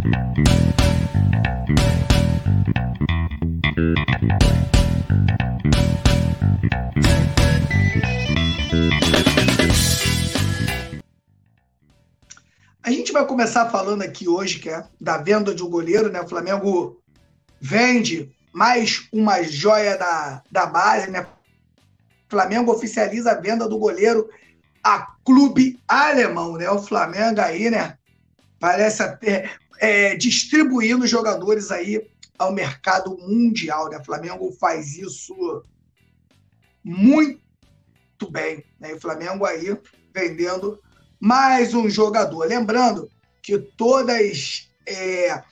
A gente vai começar falando aqui hoje que é da venda de um goleiro, né? O Flamengo vende mais uma joia da, da base, né? O Flamengo oficializa a venda do goleiro a clube alemão, né? O Flamengo aí, né? Parece até é, distribuindo jogadores aí ao mercado mundial, né? O Flamengo faz isso muito bem, né? O Flamengo aí vendendo mais um jogador. Lembrando que todas, é,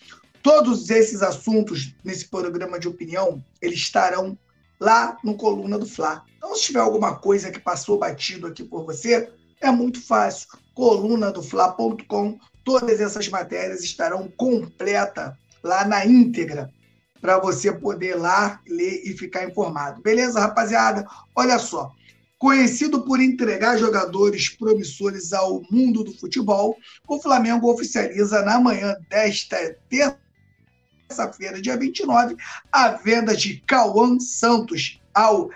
todos esses assuntos nesse programa de opinião, eles estarão lá no Coluna do Fla. Então, se tiver alguma coisa que passou batido aqui por você, é muito fácil. Coluna do Fla.com, todas essas matérias estarão completa lá na íntegra para você poder lá ler e ficar informado. Beleza, rapaziada? Olha só, Conhecido por entregar jogadores promissores ao mundo do futebol, o Flamengo oficializa na manhã desta terça-feira, dia 29, a venda de Cauã Santos ao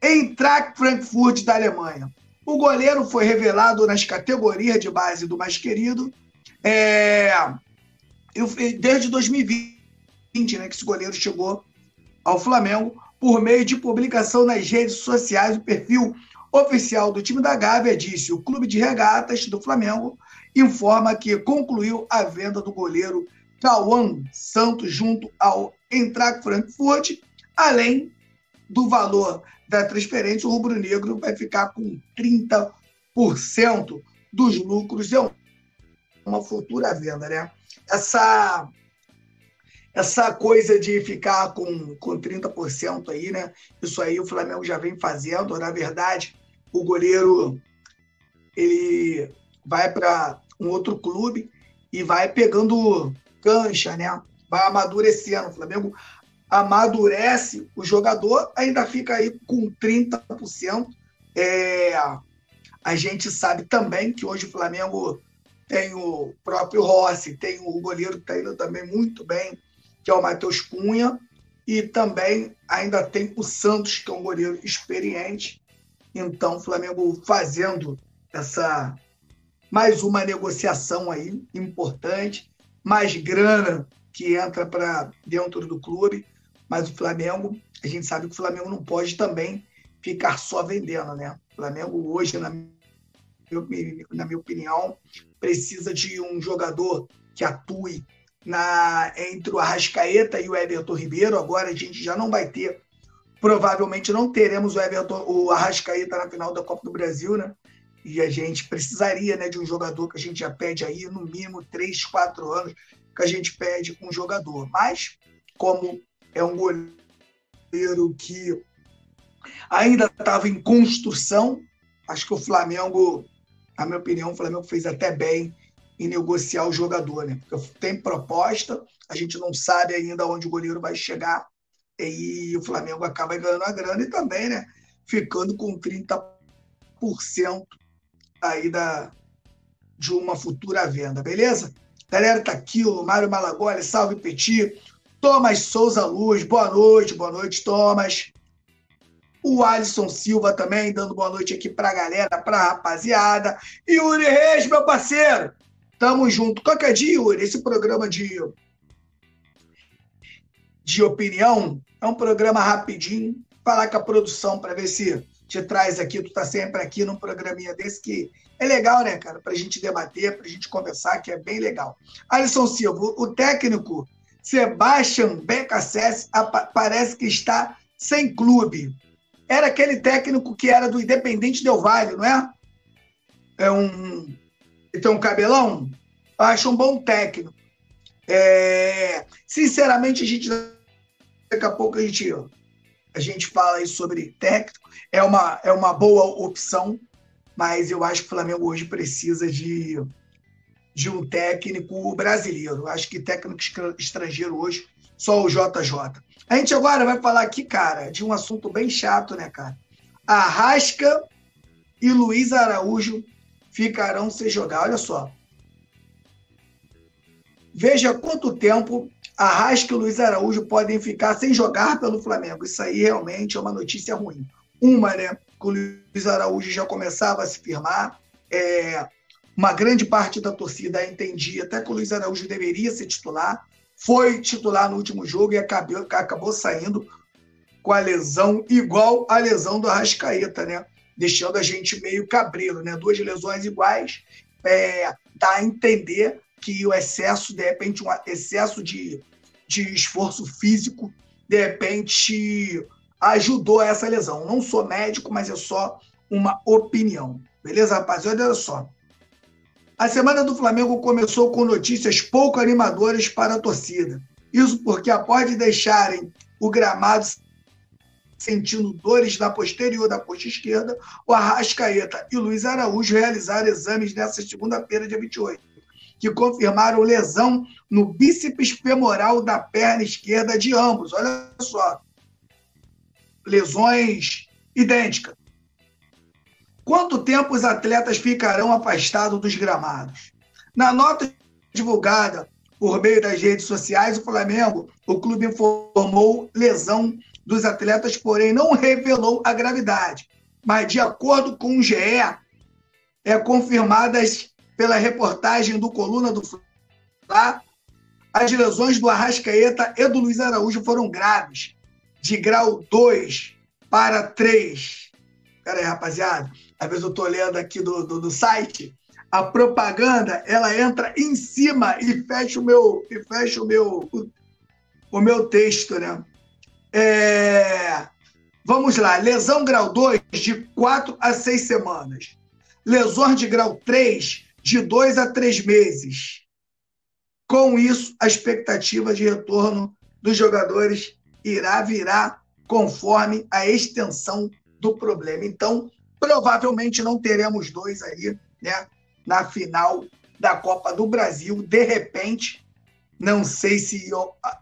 Eintracht Frankfurt da Alemanha. O goleiro foi revelado nas categorias de base do mais querido é, desde 2020, né, que esse goleiro chegou ao Flamengo por meio de publicação nas redes sociais, o perfil oficial do time da Gávea disse: o clube de regatas do Flamengo informa que concluiu a venda do goleiro Cauã Santos junto ao Eintracht Frankfurt, além do valor da transferência, o rubro-negro vai ficar com 30% dos lucros. É uma futura venda, né? Essa essa coisa de ficar com, com 30% aí, né? Isso aí o Flamengo já vem fazendo. Na verdade, o goleiro ele vai para um outro clube e vai pegando cancha, né? Vai amadurecendo. O Flamengo amadurece o jogador, ainda fica aí com 30%. É, a gente sabe também que hoje o Flamengo tem o próprio Rossi, tem o goleiro que está indo também muito bem, que é o Matheus Cunha, e também ainda tem o Santos, que é um goleiro experiente. Então, o Flamengo fazendo essa mais uma negociação aí importante, mais grana que entra para dentro do clube, mas o Flamengo, a gente sabe que o Flamengo não pode também ficar só vendendo, né? O Flamengo hoje, na minha, na minha opinião, precisa de um jogador que atue na, entre o Arrascaeta e o Everton Ribeiro. Agora a gente já não vai ter, provavelmente não teremos o Everton, o Arrascaeta na final da Copa do Brasil, né? E a gente precisaria né, de um jogador que a gente já pede aí, no mínimo, três, quatro anos que a gente pede um jogador. Mas, como é um goleiro que ainda estava em construção, acho que o Flamengo, na minha opinião, o Flamengo fez até bem em negociar o jogador, né? Porque tem proposta, a gente não sabe ainda onde o goleiro vai chegar, e o Flamengo acaba ganhando a grana e também, né? Ficando com 30% aí da, de uma futura venda, beleza? Galera, tá aqui o Mário Malagoli, salve Petit, Thomas Souza Luz, boa noite, boa noite, Thomas. O Alisson Silva também, dando boa noite aqui pra galera, pra rapaziada. E Yuri Reis, meu parceiro, Tamo junto. Qualquer dia, Yuri, esse programa de, de opinião é um programa rapidinho. Falar com a produção para ver se te traz aqui. Tu tá sempre aqui num programinha desse que é legal, né, cara? Pra gente debater, pra gente conversar, que é bem legal. Alisson Silva, o técnico Sebastian Becassese parece que está sem clube. Era aquele técnico que era do Independente Del Vale, não é? É um então, um cabelão, acho um bom técnico. É, sinceramente, a gente daqui a pouco a gente, a gente fala aí sobre técnico. É uma, é uma boa opção, mas eu acho que o Flamengo hoje precisa de, de um técnico brasileiro. Eu acho que técnico estrangeiro hoje, só o JJ. A gente agora vai falar aqui, cara, de um assunto bem chato, né, cara? Arrasca e Luiz Araújo ficarão sem jogar. Olha só. Veja quanto tempo Arrasca e Luiz Araújo podem ficar sem jogar pelo Flamengo. Isso aí realmente é uma notícia ruim. Uma, né? Que o Luiz Araújo já começava a se firmar. É, uma grande parte da torcida entendia até que o Luiz Araújo deveria ser titular. Foi titular no último jogo e acabou, acabou saindo com a lesão igual à lesão do Arrascaeta, né? Deixando a gente meio cabreiro, né? Duas lesões iguais. É, dá a entender que o excesso, de repente, um excesso de de esforço físico, de repente ajudou essa lesão. Não sou médico, mas é só uma opinião. Beleza, rapaziada? Olha só. A semana do Flamengo começou com notícias pouco animadoras para a torcida. Isso porque, após de deixarem o gramado sentindo dores na posterior da coxa esquerda, o Arrascaeta e Luiz Araújo realizaram exames nesta segunda-feira, dia 28 que confirmaram lesão no bíceps femoral da perna esquerda de ambos. Olha só. Lesões idênticas. Quanto tempo os atletas ficarão afastados dos gramados? Na nota divulgada por meio das redes sociais, o Flamengo, o clube informou lesão dos atletas, porém não revelou a gravidade. Mas, de acordo com o GE, é confirmadas pela reportagem do Coluna do Fla, as lesões do Arrascaeta e do Luiz Araújo foram graves, de grau 2 para 3. Pera aí, rapaziada. Às vezes eu estou lendo aqui do, do, do, site, a propaganda ela entra em cima e fecha o meu, e fecha o meu, o, o meu texto, né? É... Vamos lá, lesão grau 2 de 4 a 6 semanas. Lesões de grau 3 de dois a três meses. Com isso, a expectativa de retorno dos jogadores irá virar conforme a extensão do problema. Então, provavelmente não teremos dois aí, né, na final da Copa do Brasil. De repente, não sei se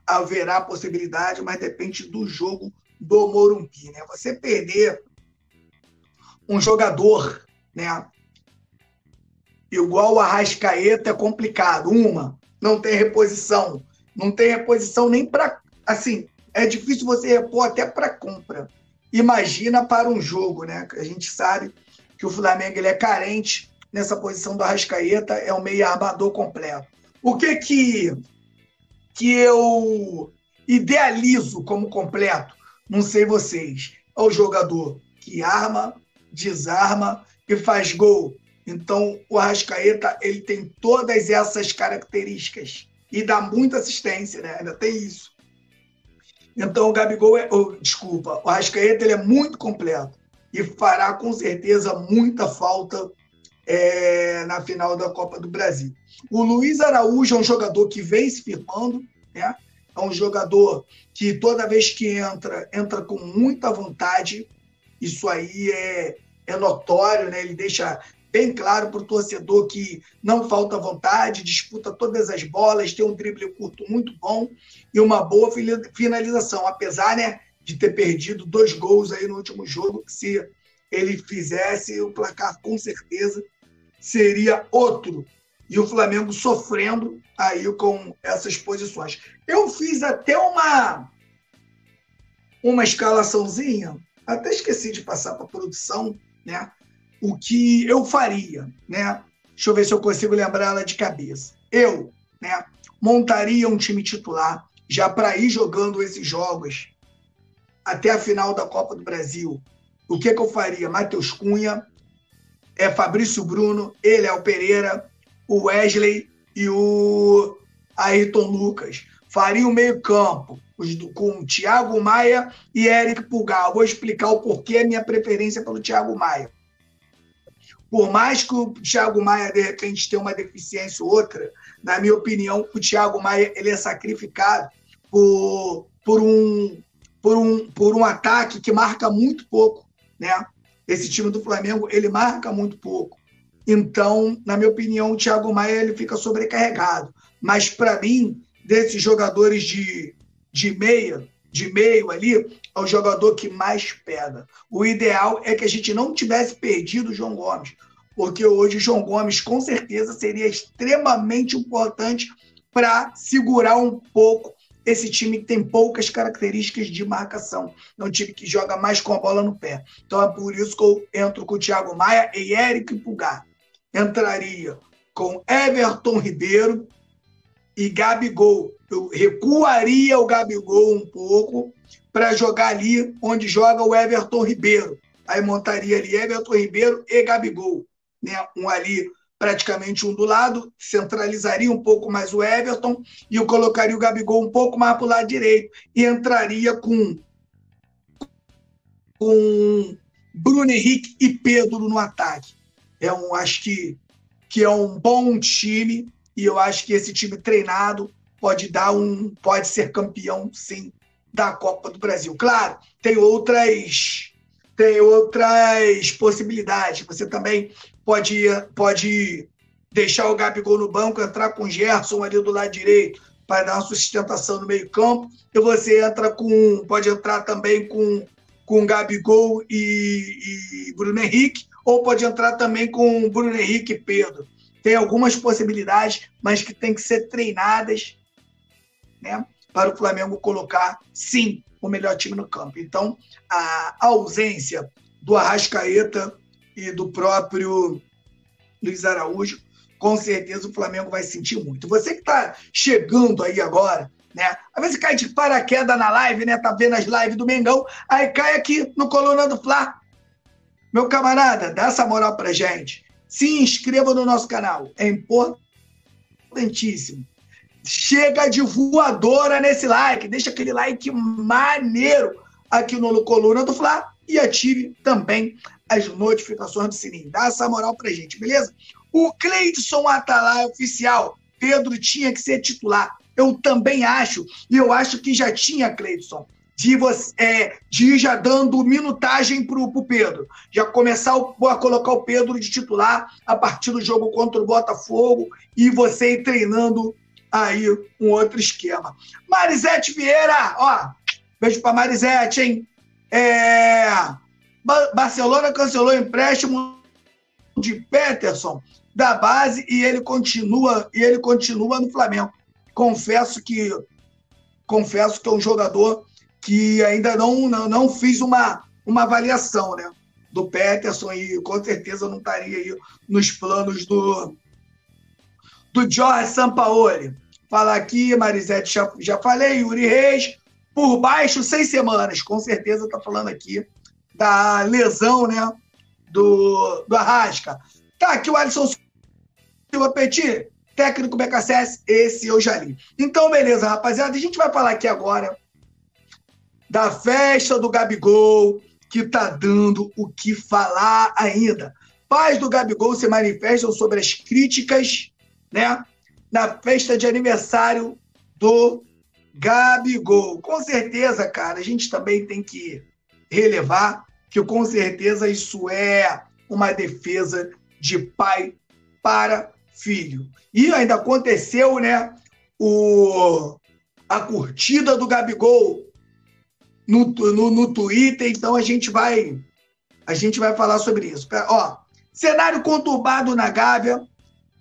haverá possibilidade, mas depende do jogo do Morumbi, né? Você perder um jogador, né, igual o Arrascaeta é complicado. Uma, não tem reposição. Não tem reposição nem para. Assim, é difícil você repor até para compra. Imagina para um jogo, né? A gente sabe que o Flamengo ele é carente nessa posição do Arrascaeta, é um meio armador completo. O que que, que eu idealizo como completo? Não sei vocês. É o jogador que arma, desarma e faz gol então, o Arrascaeta, ele tem todas essas características e dá muita assistência, né? Ainda tem isso. Então, o Gabigol é, oh, desculpa, o Arrascaeta ele é muito completo e fará com certeza muita falta é, na final da Copa do Brasil. O Luiz Araújo é um jogador que vem se firmando, né? É um jogador que toda vez que entra, entra com muita vontade. Isso aí é, é notório, né? Ele deixa bem claro para o torcedor que não falta vontade, disputa todas as bolas, tem um drible curto muito bom e uma boa finalização, apesar né, de ter perdido dois gols aí no último jogo, se ele fizesse o placar com certeza seria outro. E o Flamengo sofrendo aí com essas posições. Eu fiz até uma uma escalaçãozinha, até esqueci de passar para a produção, né? O que eu faria, né? Deixa eu ver se eu consigo lembrar ela de cabeça. Eu, né, montaria um time titular já para ir jogando esses jogos até a final da Copa do Brasil. O que, que eu faria? Matheus Cunha, é Fabrício Bruno, ele é o Pereira, o Wesley e o Ayrton Lucas. Faria o meio-campo com Thiago Maia e Eric Pulgar. vou explicar o porquê a minha preferência pelo Thiago Maia. Por mais que o Thiago Maia, de repente, tenha uma deficiência ou outra, na minha opinião, o Thiago Maia ele é sacrificado por, por, um, por, um, por um ataque que marca muito pouco. Né? Esse time do Flamengo ele marca muito pouco. Então, na minha opinião, o Thiago Maia ele fica sobrecarregado. Mas, para mim, desses jogadores de, de meia, de meio ali, é o jogador que mais pega. O ideal é que a gente não tivesse perdido o João Gomes, porque hoje o João Gomes com certeza seria extremamente importante para segurar um pouco esse time que tem poucas características de marcação. É um time que joga mais com a bola no pé. Então é por isso que eu entro com o Thiago Maia e Eric Pulgar. Entraria com Everton Ribeiro e Gabigol. Eu recuaria o Gabigol um pouco para jogar ali onde joga o Everton Ribeiro. Aí montaria ali Everton Ribeiro e Gabigol. Né? Um ali praticamente um do lado, centralizaria um pouco mais o Everton e eu colocaria o Gabigol um pouco mais para o lado direito e entraria com, com Bruno Henrique e Pedro no ataque. É um, acho que, que é um bom time e eu acho que esse time treinado pode dar um, pode ser campeão, sim, da Copa do Brasil. Claro, tem outras tem outras possibilidades. Você também pode, pode deixar o Gabigol no banco, entrar com o Gerson ali do lado direito para dar uma sustentação no meio-campo. E você entra com. Pode entrar também com, com Gabigol e, e Bruno Henrique, ou pode entrar também com Bruno Henrique e Pedro. Tem algumas possibilidades, mas que tem que ser treinadas né, para o Flamengo colocar, sim, o melhor time no campo. Então, a ausência do Arrascaeta e do próprio Luiz Araújo, com certeza o Flamengo vai sentir muito. Você que está chegando aí agora, né? Às vezes cai de paraquedas na live, né? Tá vendo as lives do Mengão, aí cai aqui no Coluna do Fla. Meu camarada, dá essa moral pra gente. Se inscreva no nosso canal, é importantíssimo. Chega de voadora nesse like, deixa aquele like maneiro aqui no Coluna do Fla e ative também as notificações do sininho. Dá essa moral pra gente, beleza? O Cleidson Atalay oficial. Pedro tinha que ser titular. Eu também acho, e eu acho que já tinha, Cleidson, de, você, é, de ir já dando minutagem pro, pro Pedro. Já começar a colocar o Pedro de titular a partir do jogo contra o Botafogo e você ir treinando aí um outro esquema. Marisete Vieira, ó, beijo pra Marisete, hein? É, Barcelona cancelou o empréstimo de Peterson da base e ele continua e ele continua no Flamengo. Confesso que confesso que é um jogador que ainda não não, não fiz uma uma avaliação, né, do Peterson e com certeza não estaria aí nos planos do do Jorge Sampaoli. Falar aqui, Marisete, já, já falei, Yuri Reis, por baixo, seis semanas, com certeza está falando aqui da lesão né, do, do Arrasca. Tá aqui o Alisson Silva Petit, técnico BKSS, esse eu já li. Então, beleza, rapaziada, a gente vai falar aqui agora da festa do Gabigol, que tá dando o que falar ainda. Pais do Gabigol se manifestam sobre as críticas, né, na festa de aniversário do Gabigol. Com certeza, cara, a gente também tem que relevar que com certeza isso é uma defesa de pai para filho. E ainda aconteceu, né, o, a curtida do Gabigol no, no, no Twitter, então a gente vai a gente vai falar sobre isso. Ó, cenário conturbado na Gávea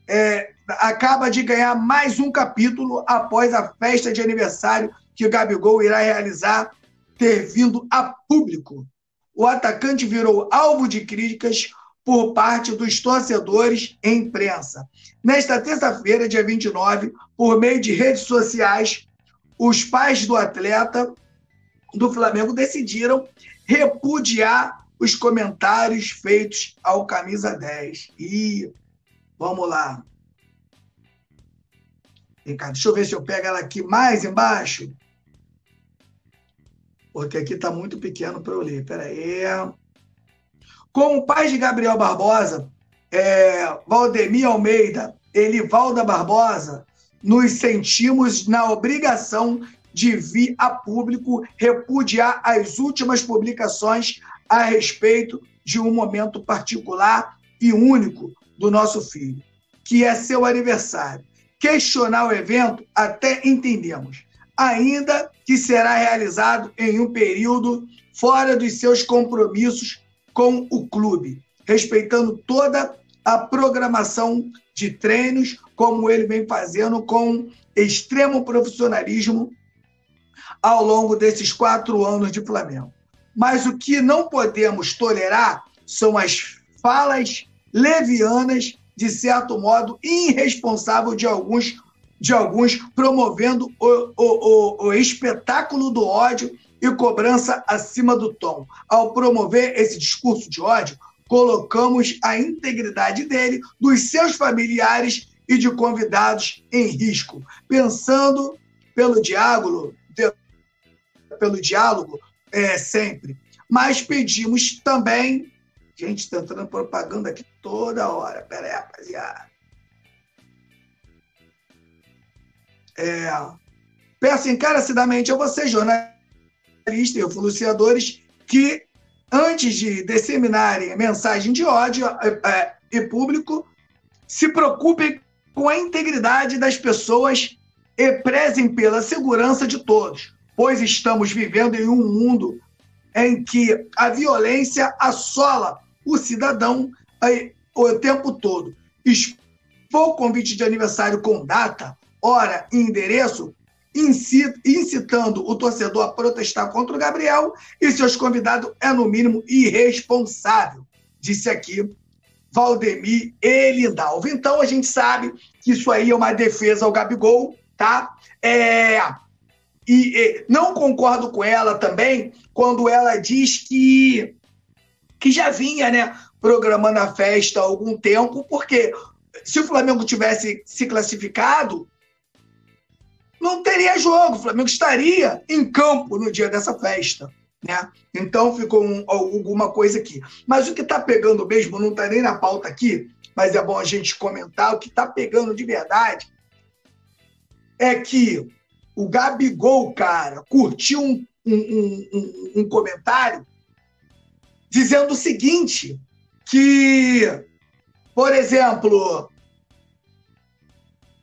é, acaba de ganhar mais um capítulo após a festa de aniversário que o Gabigol irá realizar ter vindo a público o atacante virou alvo de críticas por parte dos torcedores e imprensa. Nesta terça-feira, dia 29, por meio de redes sociais, os pais do atleta do Flamengo decidiram repudiar os comentários feitos ao camisa 10. E vamos lá. Ricardo, deixa eu ver se eu pego ela aqui mais embaixo porque aqui está muito pequeno para eu ler. Espera aí. Com o pai de Gabriel Barbosa, é, Valdemir Almeida, Elivalda Barbosa, nos sentimos na obrigação de vir a público repudiar as últimas publicações a respeito de um momento particular e único do nosso filho, que é seu aniversário. Questionar o evento até entendemos, ainda que será realizado em um período fora dos seus compromissos com o clube, respeitando toda a programação de treinos, como ele vem fazendo com extremo profissionalismo ao longo desses quatro anos de Flamengo. Mas o que não podemos tolerar são as falas levianas, de certo modo, irresponsável de alguns, de alguns promovendo o, o, o, o espetáculo do ódio e cobrança acima do tom. Ao promover esse discurso de ódio, colocamos a integridade dele, dos seus familiares e de convidados em risco. Pensando pelo diálogo, pelo diálogo é, sempre. Mas pedimos também. Gente, está entrando propaganda aqui toda hora. Pera aí, rapaziada. É, peço encarecidamente a vocês, jornalistas e influenciadores, que antes de disseminarem mensagem de ódio é, é, e público, se preocupem com a integridade das pessoas e prezem pela segurança de todos, pois estamos vivendo em um mundo em que a violência assola o cidadão o tempo todo. Expor convite de aniversário com data, hora e endereço incitando o torcedor a protestar contra o Gabriel e seus convidados é, no mínimo, irresponsável, disse aqui Valdemir Elindalvo. Então, a gente sabe que isso aí é uma defesa ao Gabigol, tá? É... E, e não concordo com ela também quando ela diz que, que já vinha, né, programando a festa há algum tempo, porque se o Flamengo tivesse se classificado, não teria jogo. O Flamengo estaria em campo no dia dessa festa. Né? Então ficou um, alguma coisa aqui. Mas o que está pegando mesmo, não está nem na pauta aqui, mas é bom a gente comentar, o que está pegando de verdade é que o Gabigol, cara, curtiu um, um, um, um comentário dizendo o seguinte, que, por exemplo,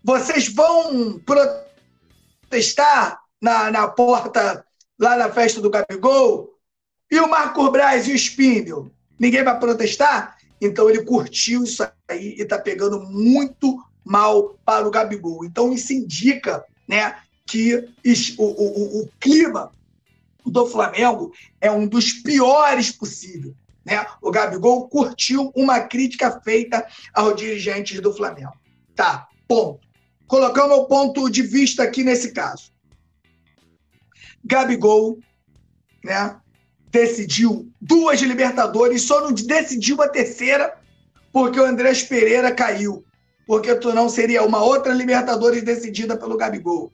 vocês vão protestar na, na porta lá na festa do Gabigol, e o Marco Braz e o Spindle, ninguém vai protestar? Então ele curtiu isso aí e está pegando muito mal para o Gabigol. Então isso indica né, que o, o, o clima do Flamengo é um dos piores possível. Né? O Gabigol curtiu uma crítica feita aos dirigentes do Flamengo. Tá, ponto. Colocando o ponto de vista aqui nesse caso. Gabigol, né? Decidiu duas Libertadores, só não decidiu a terceira porque o Andrés Pereira caiu. Porque tu não seria uma outra Libertadores decidida pelo Gabigol.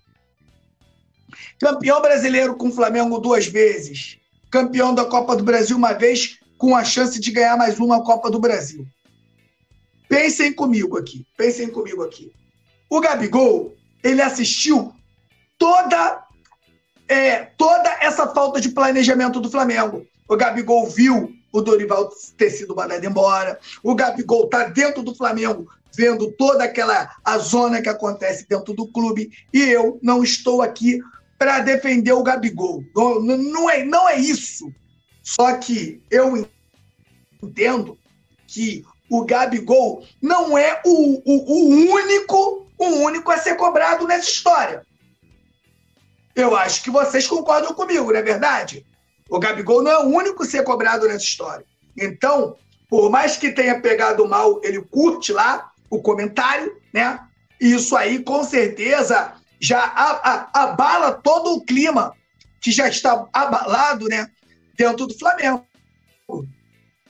Campeão brasileiro com o Flamengo duas vezes. Campeão da Copa do Brasil uma vez, com a chance de ganhar mais uma Copa do Brasil. Pensem comigo aqui. Pensem comigo aqui. O Gabigol, ele assistiu toda é, toda essa falta de planejamento do Flamengo. O Gabigol viu o Dorival ter sido mandado embora. O Gabigol está dentro do Flamengo, vendo toda aquela a zona que acontece dentro do clube. E eu não estou aqui para defender o Gabigol. Não, não, é, não é isso. Só que eu entendo que o Gabigol não é o, o, o único o único a ser cobrado nessa história. Eu acho que vocês concordam comigo, não é verdade? O Gabigol não é o único a ser cobrado nessa história. Então, por mais que tenha pegado mal, ele curte lá o comentário, né? E isso aí, com certeza, já abala todo o clima que já está abalado, né? Dentro do Flamengo.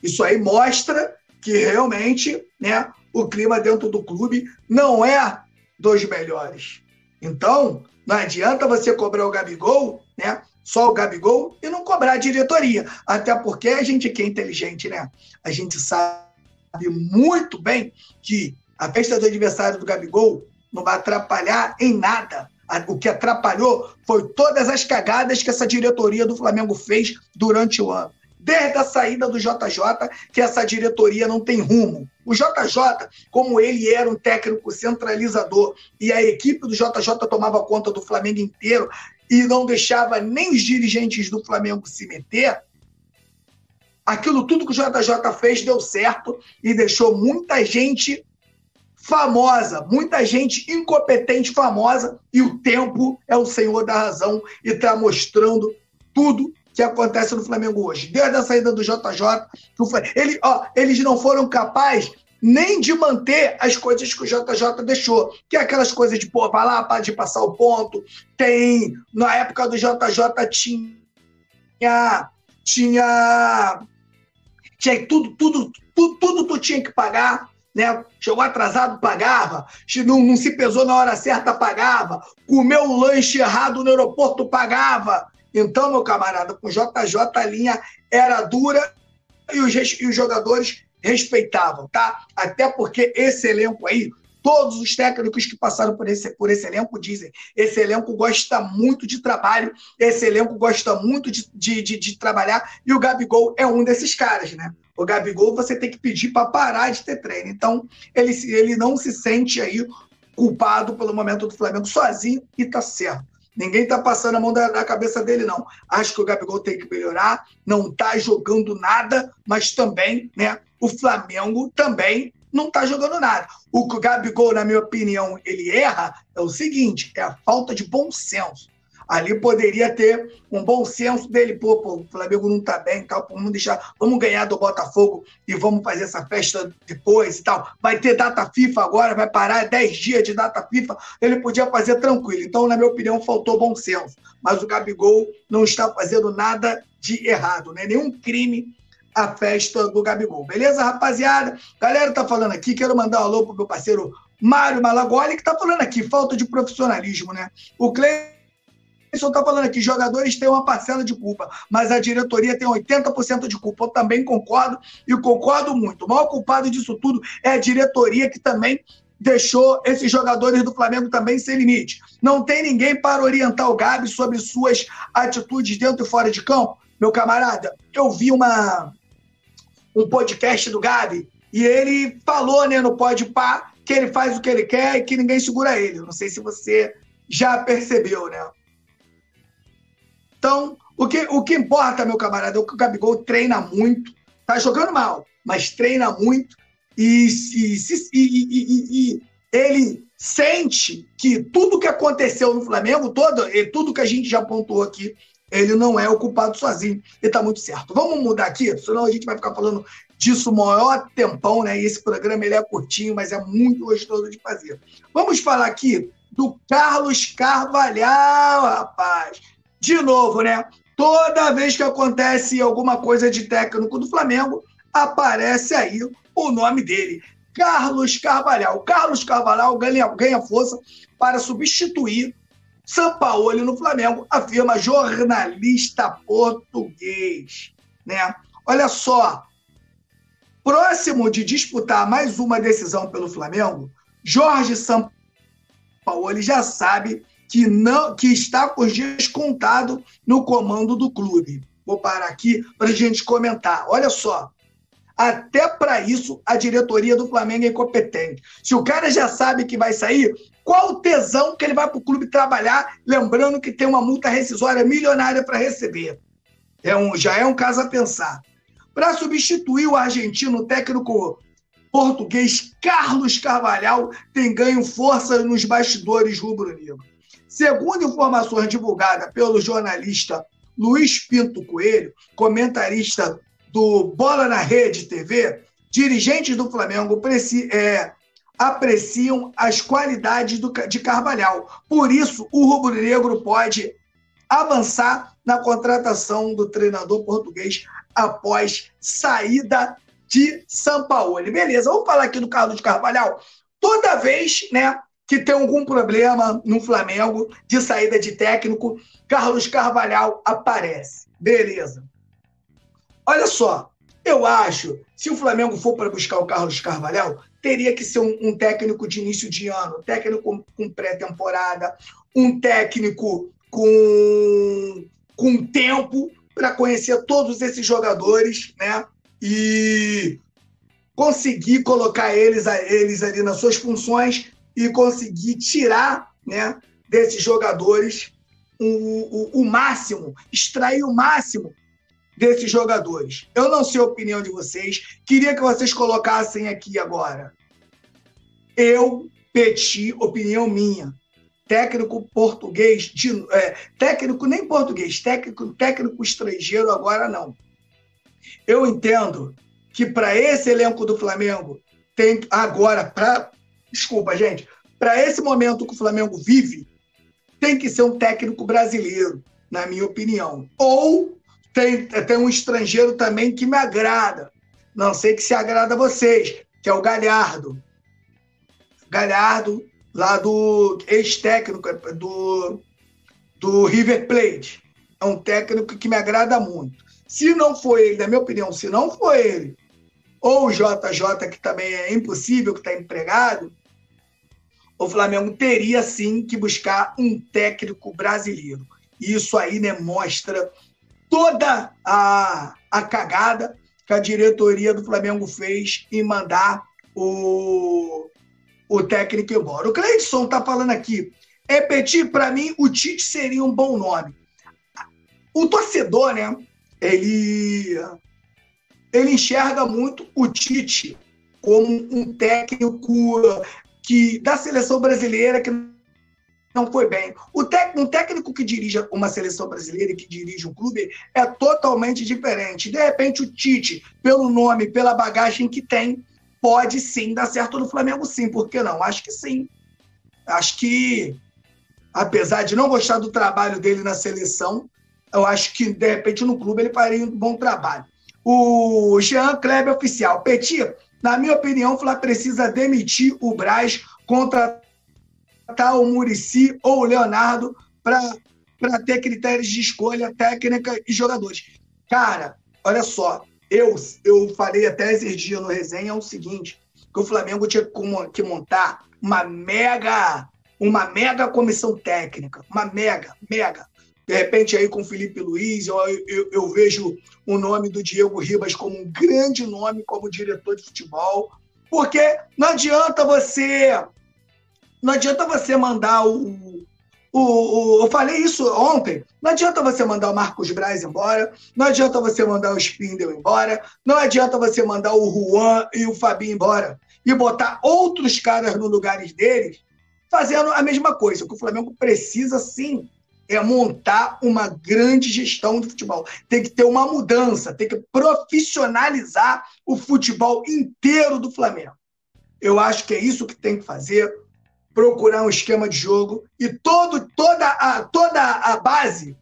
Isso aí mostra que realmente, né? O clima dentro do clube não é dos melhores. Então, não adianta você cobrar o Gabigol, né? Só o Gabigol e não cobrar a diretoria. Até porque a gente que é inteligente, né? A gente sabe muito bem que a festa do aniversário do Gabigol não vai atrapalhar em nada. O que atrapalhou foi todas as cagadas que essa diretoria do Flamengo fez durante o ano desde a saída do JJ, que essa diretoria não tem rumo. O JJ, como ele era um técnico centralizador e a equipe do JJ tomava conta do Flamengo inteiro e não deixava nem os dirigentes do Flamengo se meter, aquilo tudo que o JJ fez deu certo e deixou muita gente famosa, muita gente incompetente famosa, e o tempo é o senhor da razão e está mostrando tudo que acontece no Flamengo hoje. Desde a saída do JJ, ele, ó, eles não foram capazes nem de manter as coisas que o JJ deixou, que é aquelas coisas de, pô, vai lá, de passar o ponto. Tem, na época do JJ tinha, tinha, tinha tudo, tudo, tudo, tudo tu tinha que pagar, né? Chegou atrasado, pagava. Não, não se pesou na hora certa, pagava. Comeu um lanche errado no aeroporto, pagava. Então, meu camarada, com JJ a linha era dura e os, e os jogadores respeitavam, tá? Até porque esse elenco aí, todos os técnicos que passaram por esse, por esse elenco dizem: esse elenco gosta muito de trabalho, esse elenco gosta muito de, de, de, de trabalhar, e o Gabigol é um desses caras, né? O Gabigol você tem que pedir para parar de ter treino. Então, ele, ele não se sente aí culpado pelo momento do Flamengo sozinho e tá certo. Ninguém tá passando a mão da, da, cabeça dele, não. Acho que o Gabigol tem que melhorar, não tá jogando nada, mas também, né? O Flamengo também não está jogando nada. O que o Gabigol, na minha opinião, ele erra é o seguinte: é a falta de bom senso. Ali poderia ter um bom senso dele, pô, pô o Flamengo não está bem, tal, vamos deixar, vamos ganhar do Botafogo e vamos fazer essa festa depois e tal. Vai ter data FIFA agora, vai parar 10 dias de data FIFA, ele podia fazer tranquilo. Então, na minha opinião, faltou bom senso. Mas o Gabigol não está fazendo nada de errado, né? Nenhum crime a festa do Gabigol. Beleza, rapaziada? Galera tá falando aqui, quero mandar um alô pro meu parceiro Mário Malagoli, que tá falando aqui, falta de profissionalismo, né? O Cleison tá falando aqui, jogadores têm uma parcela de culpa, mas a diretoria tem 80% de culpa. Eu também concordo e concordo muito. O maior culpado disso tudo é a diretoria que também deixou esses jogadores do Flamengo também sem limite. Não tem ninguém para orientar o Gabi sobre suas atitudes dentro e fora de campo. Meu camarada, eu vi uma, um podcast do Gabi e ele falou né, no Pode Pá que ele faz o que ele quer e que ninguém segura ele. Não sei se você já percebeu, né? Então, o que, o que importa, meu camarada, é que o Gabigol treina muito, tá jogando mal, mas treina muito e, e, e, e ele sente que tudo que aconteceu no Flamengo, todo, tudo que a gente já pontuou aqui, ele não é o culpado sozinho. E tá muito certo. Vamos mudar aqui, senão a gente vai ficar falando disso o maior tempão, né? E esse programa ele é curtinho, mas é muito gostoso de fazer. Vamos falar aqui do Carlos Carvalhal, rapaz. De novo, né? Toda vez que acontece alguma coisa de técnico do Flamengo, aparece aí o nome dele. Carlos Carvalhal. Carlos Carvalhal ganha, ganha força para substituir Sampaoli no Flamengo, afirma jornalista português. Né? Olha só, próximo de disputar mais uma decisão pelo Flamengo, Jorge Sampaoli já sabe que não que está com os dias contados no comando do clube. Vou parar aqui para a gente comentar. Olha só, até para isso, a diretoria do Flamengo é incompetente. Se o cara já sabe que vai sair, qual o tesão que ele vai para o clube trabalhar, lembrando que tem uma multa rescisória milionária para receber? É um, já é um caso a pensar. Para substituir o argentino, o técnico português Carlos Carvalhal tem ganho força nos bastidores rubro-negro. Segundo informações divulgadas pelo jornalista Luiz Pinto Coelho, comentarista do Bola na Rede TV, dirigentes do Flamengo é, apreciam as qualidades do, de Carvalhal. Por isso, o rubro-negro pode avançar na contratação do treinador português após saída de São Paulo. Beleza, vamos falar aqui do Carlos Carvalhal. Toda vez né, que tem algum problema no Flamengo de saída de técnico, Carlos Carvalhal aparece. Beleza. Olha só, eu acho, se o Flamengo for para buscar o Carlos Carvalhal, teria que ser um, um técnico de início de ano, técnico com, com pré-temporada, um técnico com, com tempo para conhecer todos esses jogadores, né? E conseguir colocar eles, eles ali nas suas funções e conseguir tirar né, desses jogadores o, o, o máximo, extrair o máximo desses jogadores. Eu não sei a opinião de vocês, queria que vocês colocassem aqui agora. Eu, Petit, opinião minha, técnico português, de, é, técnico nem português, técnico, técnico estrangeiro agora não. Eu entendo que para esse elenco do Flamengo tem agora para desculpa gente, para esse momento que o Flamengo vive, tem que ser um técnico brasileiro, na minha opinião. Ou tem, tem um estrangeiro também que me agrada. Não sei que se agrada a vocês, que é o Galhardo. Galhardo, lá do ex-técnico do, do River Plate. É um técnico que me agrada muito. Se não for ele, na minha opinião, se não for ele, ou o JJ, que também é impossível, que está empregado, o Flamengo teria sim que buscar um técnico brasileiro. Isso aí né, mostra toda a, a cagada que a diretoria do Flamengo fez em mandar o, o técnico embora. O Cleidson está falando aqui. É Petit, para mim, o Tite seria um bom nome. O torcedor, né? Ele, ele enxerga muito o Tite como um técnico que da seleção brasileira que não foi bem. O um técnico que dirige uma seleção brasileira e que dirige um clube é totalmente diferente. De repente, o Tite, pelo nome, pela bagagem que tem, pode sim dar certo no Flamengo, sim. Por que não? Acho que sim. Acho que, apesar de não gostar do trabalho dele na seleção, eu acho que, de repente, no clube ele faria um bom trabalho. O Jean Kleber Oficial. Petit, na minha opinião, o Flamengo precisa demitir o Braz, contratar o Murici ou o Leonardo para ter critérios de escolha técnica e jogadores. Cara, olha só, eu, eu falei até esses dias no resenha é o seguinte, que o Flamengo tinha que montar uma mega, uma mega comissão técnica, uma mega, mega. De repente aí com Felipe Luiz, eu, eu, eu vejo o nome do Diego Ribas como um grande nome como diretor de futebol, porque não adianta você não adianta você mandar o o, o, eu falei isso ontem. Não adianta você mandar o Marcos Braz embora, não adianta você mandar o Spindle embora, não adianta você mandar o Juan e o Fabinho embora e botar outros caras no lugares deles fazendo a mesma coisa. Que o Flamengo precisa sim é montar uma grande gestão de futebol. Tem que ter uma mudança, tem que profissionalizar o futebol inteiro do Flamengo. Eu acho que é isso que tem que fazer procurar um esquema de jogo e todo, toda, a, toda a base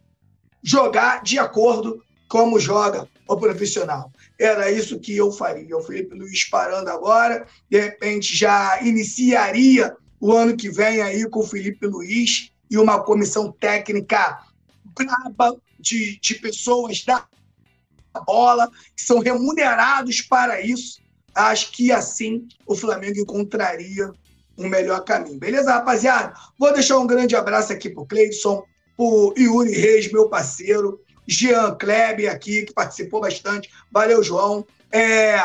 jogar de acordo como joga o profissional. Era isso que eu faria. O Felipe Luiz parando agora, de repente já iniciaria o ano que vem aí com o Felipe Luiz e uma comissão técnica braba de, de pessoas da bola, que são remunerados para isso. Acho que assim o Flamengo encontraria um melhor caminho. Beleza, rapaziada? Vou deixar um grande abraço aqui pro Cleidson, pro Yuri Reis, meu parceiro, Jean Klebe aqui, que participou bastante. Valeu, João. É...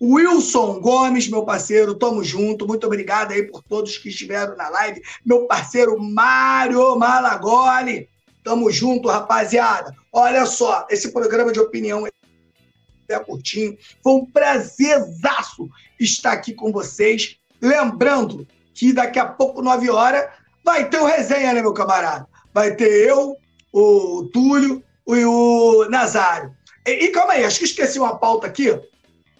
Wilson Gomes, meu parceiro, tamo junto. Muito obrigado aí por todos que estiveram na live. Meu parceiro Mário Malagoli. Tamo junto, rapaziada. Olha só, esse programa de opinião é curtinho. Foi um prazerzaço estar aqui com vocês. Lembrando que daqui a pouco, 9 horas, vai ter o resenha, né, meu camarada? Vai ter eu, o Túlio e o Nazário. E, e calma aí, acho que esqueci uma pauta aqui.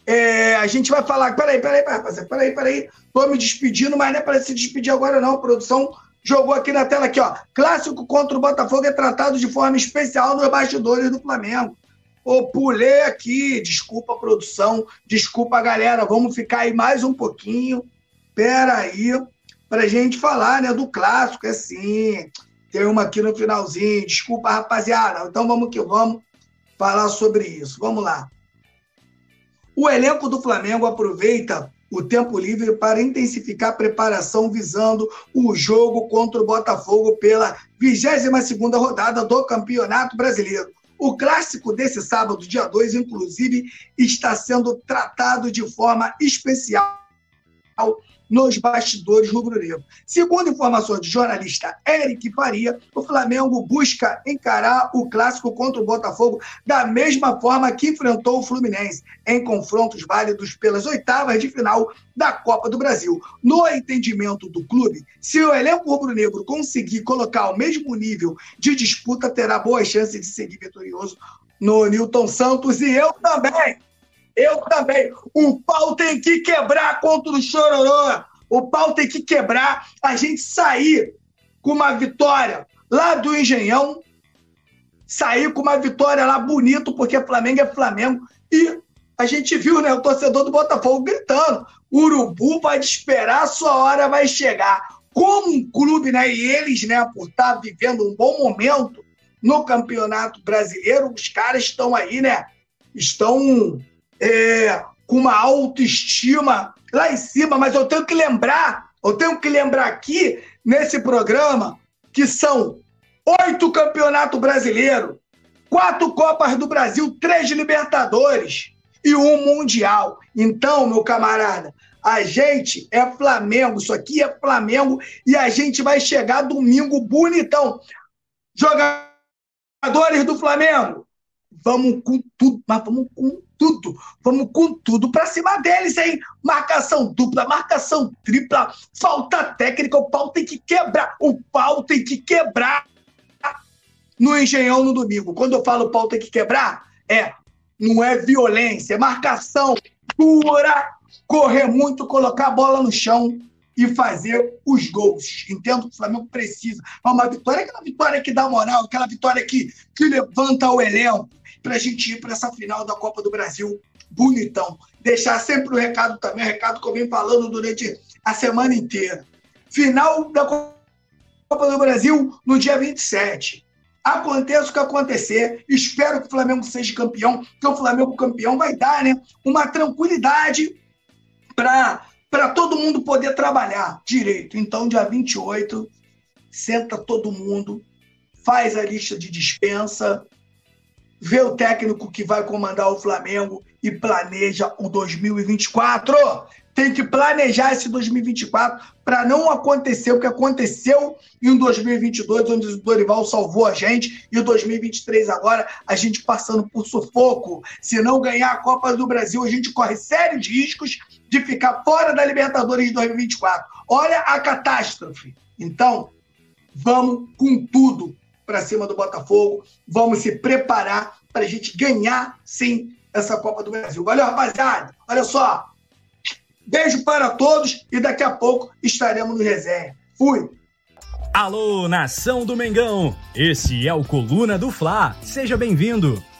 É, a gente vai falar. Peraí, peraí, rapaziada, peraí, peraí. Tô me despedindo, mas não é para se despedir agora, não. A produção jogou aqui na tela aqui, ó. Clássico contra o Botafogo é tratado de forma especial nos bastidores do Flamengo. Ô, pulei aqui, desculpa produção, desculpa galera, vamos ficar aí mais um pouquinho espera aí para gente falar né, do clássico, é sim. Tem uma aqui no finalzinho. Desculpa, rapaziada. Então vamos que vamos falar sobre isso. Vamos lá. O elenco do Flamengo aproveita o tempo livre para intensificar a preparação visando o jogo contra o Botafogo pela 22ª rodada do Campeonato Brasileiro. O clássico desse sábado, dia 2, inclusive, está sendo tratado de forma especial nos bastidores rubro-negro. Segundo informações do jornalista Eric Faria, o Flamengo busca encarar o clássico contra o Botafogo da mesma forma que enfrentou o Fluminense, em confrontos válidos pelas oitavas de final da Copa do Brasil. No entendimento do clube, se o elenco rubro-negro conseguir colocar o mesmo nível de disputa, terá boas chances de seguir vitorioso no Newton Santos e eu também. Eu também. O pau tem que quebrar contra o Chororô. O pau tem que quebrar. A gente sair com uma vitória lá do Engenhão. Sair com uma vitória lá bonito, porque Flamengo é Flamengo. E a gente viu, né, o torcedor do Botafogo gritando: Urubu vai esperar, sua hora vai chegar. Como um clube, né, e eles, né, por estar tá vivendo um bom momento no Campeonato Brasileiro, os caras estão aí, né, estão é, com uma autoestima lá em cima, mas eu tenho que lembrar, eu tenho que lembrar aqui nesse programa que são oito campeonatos brasileiros, quatro Copas do Brasil, três Libertadores e um Mundial. Então, meu camarada, a gente é Flamengo, isso aqui é Flamengo e a gente vai chegar domingo bonitão. Jogadores do Flamengo, vamos com tudo, mas vamos com tudo. Vamos com tudo para cima deles, hein? Marcação dupla, marcação tripla, falta técnica, o pau tem que quebrar. O pau tem que quebrar no Engenhão no domingo. Quando eu falo pau tem que quebrar, é não é violência, é marcação pura, correr muito, colocar a bola no chão e fazer os gols. Entendo que o Flamengo precisa. Mas uma vitória, aquela vitória que dá moral, aquela vitória que, que levanta o elenco para a gente ir para essa final da Copa do Brasil bonitão. Deixar sempre o recado também, o recado que eu venho falando durante a semana inteira. Final da Copa do Brasil no dia 27. Aconteça o que acontecer, espero que o Flamengo seja campeão, que o Flamengo campeão vai dar né, uma tranquilidade para todo mundo poder trabalhar direito. Então, dia 28, senta todo mundo, faz a lista de dispensa, vê o técnico que vai comandar o Flamengo e planeja o 2024. Tem que planejar esse 2024 para não acontecer o que aconteceu em 2022, onde o Dorival salvou a gente, e 2023 agora a gente passando por sufoco. Se não ganhar a Copa do Brasil, a gente corre sérios riscos de ficar fora da Libertadores de 2024. Olha a catástrofe. Então, vamos com tudo para cima do Botafogo. Vamos se preparar para a gente ganhar, sim, essa Copa do Brasil. Valeu, rapaziada. Olha só. Beijo para todos e daqui a pouco estaremos no resenha. Fui. Alô, nação do Mengão! Esse é o Coluna do Fla. Seja bem-vindo.